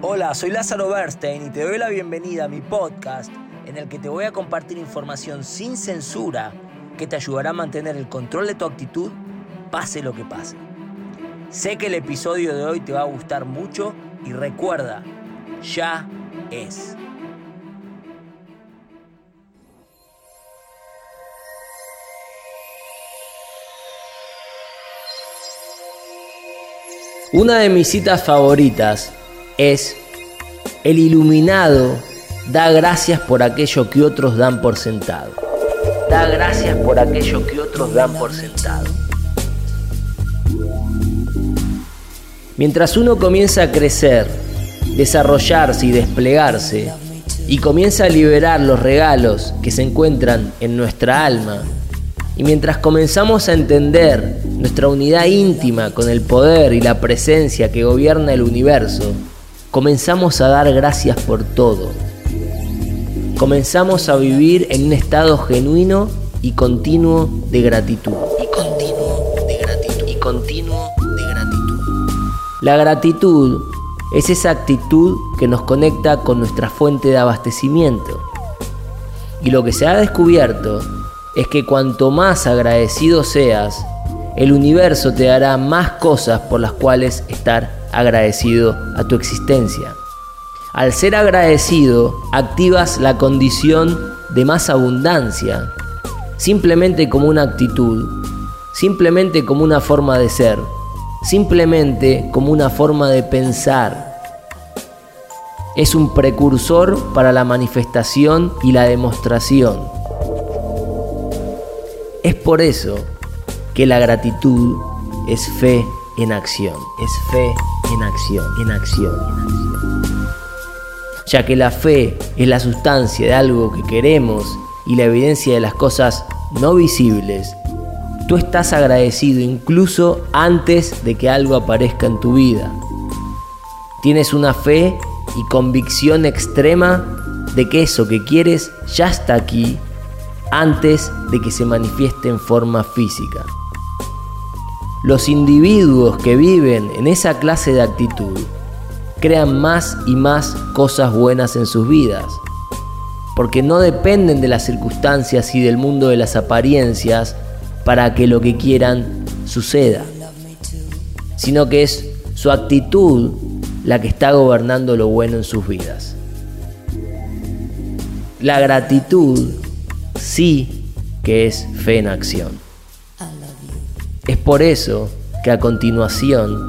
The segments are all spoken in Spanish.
Hola, soy Lázaro Bernstein y te doy la bienvenida a mi podcast en el que te voy a compartir información sin censura que te ayudará a mantener el control de tu actitud pase lo que pase. Sé que el episodio de hoy te va a gustar mucho y recuerda, ya es. Una de mis citas favoritas es, el iluminado da gracias por aquello que otros dan por sentado. Da gracias por aquello que otros dan por sentado. Mientras uno comienza a crecer, desarrollarse y desplegarse, y comienza a liberar los regalos que se encuentran en nuestra alma, y mientras comenzamos a entender nuestra unidad íntima con el poder y la presencia que gobierna el universo, comenzamos a dar gracias por todo. Comenzamos a vivir en un estado genuino y continuo de gratitud. Y continuo de gratitud. Y continuo de gratitud. La gratitud es esa actitud que nos conecta con nuestra fuente de abastecimiento. Y lo que se ha descubierto es que cuanto más agradecido seas, el universo te dará más cosas por las cuales estar agradecido a tu existencia. Al ser agradecido, activas la condición de más abundancia, simplemente como una actitud, simplemente como una forma de ser, simplemente como una forma de pensar. Es un precursor para la manifestación y la demostración. Es por eso que la gratitud es fe en acción, es fe en acción, en acción. Ya que la fe es la sustancia de algo que queremos y la evidencia de las cosas no visibles, tú estás agradecido incluso antes de que algo aparezca en tu vida. Tienes una fe y convicción extrema de que eso que quieres ya está aquí antes de que se manifieste en forma física. Los individuos que viven en esa clase de actitud crean más y más cosas buenas en sus vidas, porque no dependen de las circunstancias y del mundo de las apariencias para que lo que quieran suceda, sino que es su actitud la que está gobernando lo bueno en sus vidas. La gratitud sí que es fe en acción. Es por eso que a continuación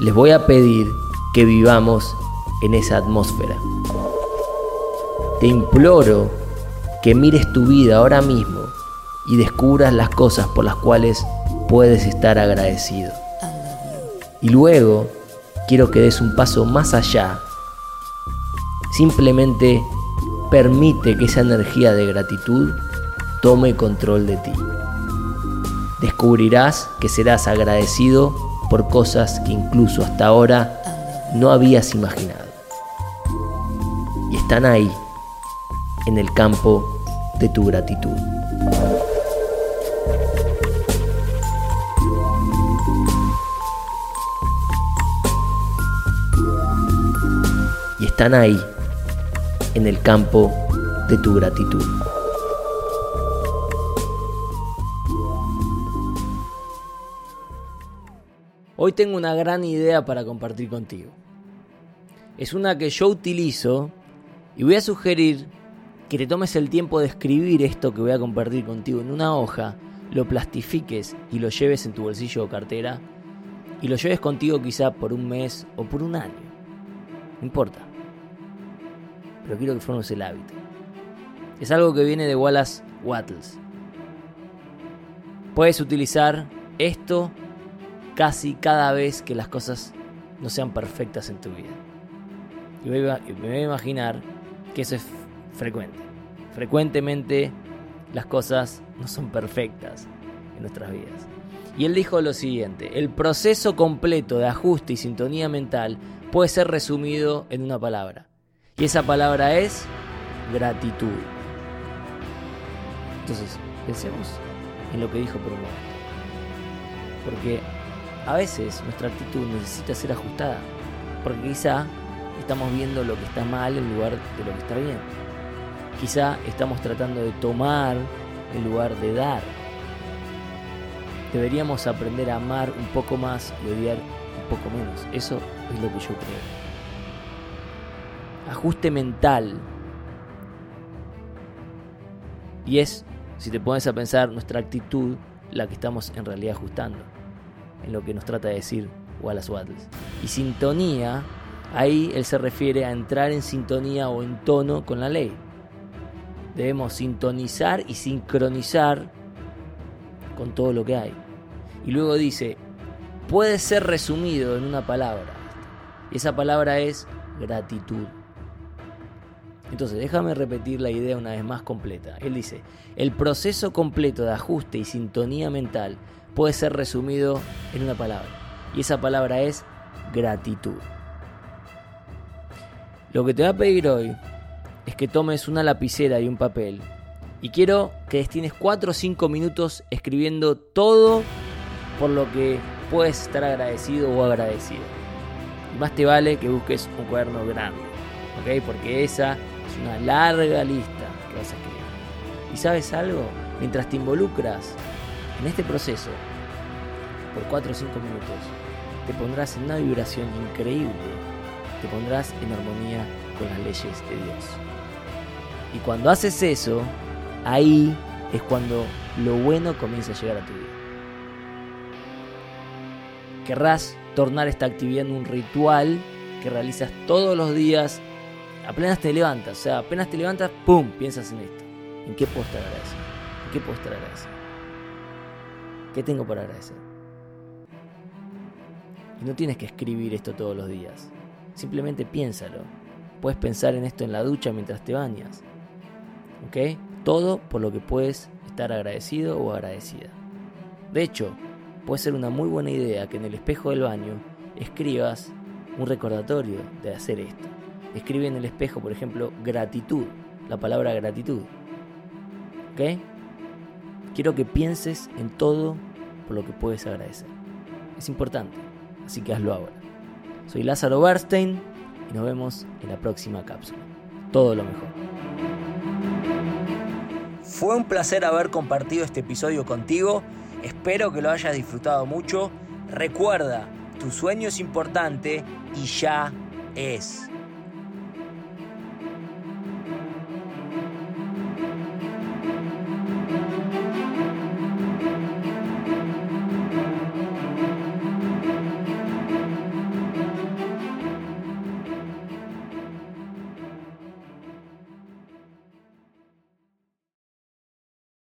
les voy a pedir que vivamos en esa atmósfera. Te imploro que mires tu vida ahora mismo y descubras las cosas por las cuales puedes estar agradecido. Y luego quiero que des un paso más allá. Simplemente permite que esa energía de gratitud tome control de ti descubrirás que serás agradecido por cosas que incluso hasta ahora no habías imaginado. Y están ahí, en el campo de tu gratitud. Y están ahí, en el campo de tu gratitud. Hoy tengo una gran idea para compartir contigo. Es una que yo utilizo y voy a sugerir que te tomes el tiempo de escribir esto que voy a compartir contigo en una hoja, lo plastifiques y lo lleves en tu bolsillo o cartera y lo lleves contigo quizá por un mes o por un año. No importa. Pero quiero que formes el hábito. Es algo que viene de Wallace Wattles. Puedes utilizar esto casi cada vez que las cosas no sean perfectas en tu vida. Y me voy a imaginar que eso es frecuente. Frecuentemente las cosas no son perfectas en nuestras vidas. Y él dijo lo siguiente, el proceso completo de ajuste y sintonía mental puede ser resumido en una palabra. Y esa palabra es gratitud. Entonces, pensemos en lo que dijo por un momento. Porque a veces nuestra actitud necesita ser ajustada, porque quizá estamos viendo lo que está mal en lugar de lo que está bien. Quizá estamos tratando de tomar en lugar de dar. Deberíamos aprender a amar un poco más y odiar un poco menos. Eso es lo que yo creo. Ajuste mental. Y es, si te pones a pensar, nuestra actitud la que estamos en realidad ajustando. En lo que nos trata de decir Wallace Wattles. Y sintonía, ahí él se refiere a entrar en sintonía o en tono con la ley. Debemos sintonizar y sincronizar con todo lo que hay. Y luego dice, puede ser resumido en una palabra. Y esa palabra es gratitud. Entonces, déjame repetir la idea una vez más completa. Él dice, el proceso completo de ajuste y sintonía mental puede ser resumido en una palabra. Y esa palabra es gratitud. Lo que te voy a pedir hoy es que tomes una lapicera y un papel. Y quiero que destines 4 o 5 minutos escribiendo todo por lo que puedes estar agradecido o agradecido. Y más te vale que busques un cuaderno grande. Porque esa es una larga lista que vas a escribir. ¿Y sabes algo? Mientras te involucras en este proceso por 4 o 5 minutos, te pondrás en una vibración increíble, te pondrás en armonía con las leyes de Dios. Y cuando haces eso, ahí es cuando lo bueno comienza a llegar a tu vida. Querrás tornar esta actividad en un ritual que realizas todos los días. Apenas te levantas, o sea, apenas te levantas, ¡pum! Piensas en esto. ¿En qué puedo estar agradecido? ¿En qué puedo estar agradecido? ¿Qué tengo para agradecer? Y no tienes que escribir esto todos los días. Simplemente piénsalo. Puedes pensar en esto en la ducha mientras te bañas. ¿Ok? Todo por lo que puedes estar agradecido o agradecida. De hecho, puede ser una muy buena idea que en el espejo del baño escribas un recordatorio de hacer esto. Escribe en el espejo, por ejemplo, gratitud, la palabra gratitud. ¿Ok? Quiero que pienses en todo por lo que puedes agradecer. Es importante, así que hazlo ahora. Soy Lázaro Bernstein y nos vemos en la próxima cápsula. Todo lo mejor. Fue un placer haber compartido este episodio contigo. Espero que lo hayas disfrutado mucho. Recuerda, tu sueño es importante y ya es.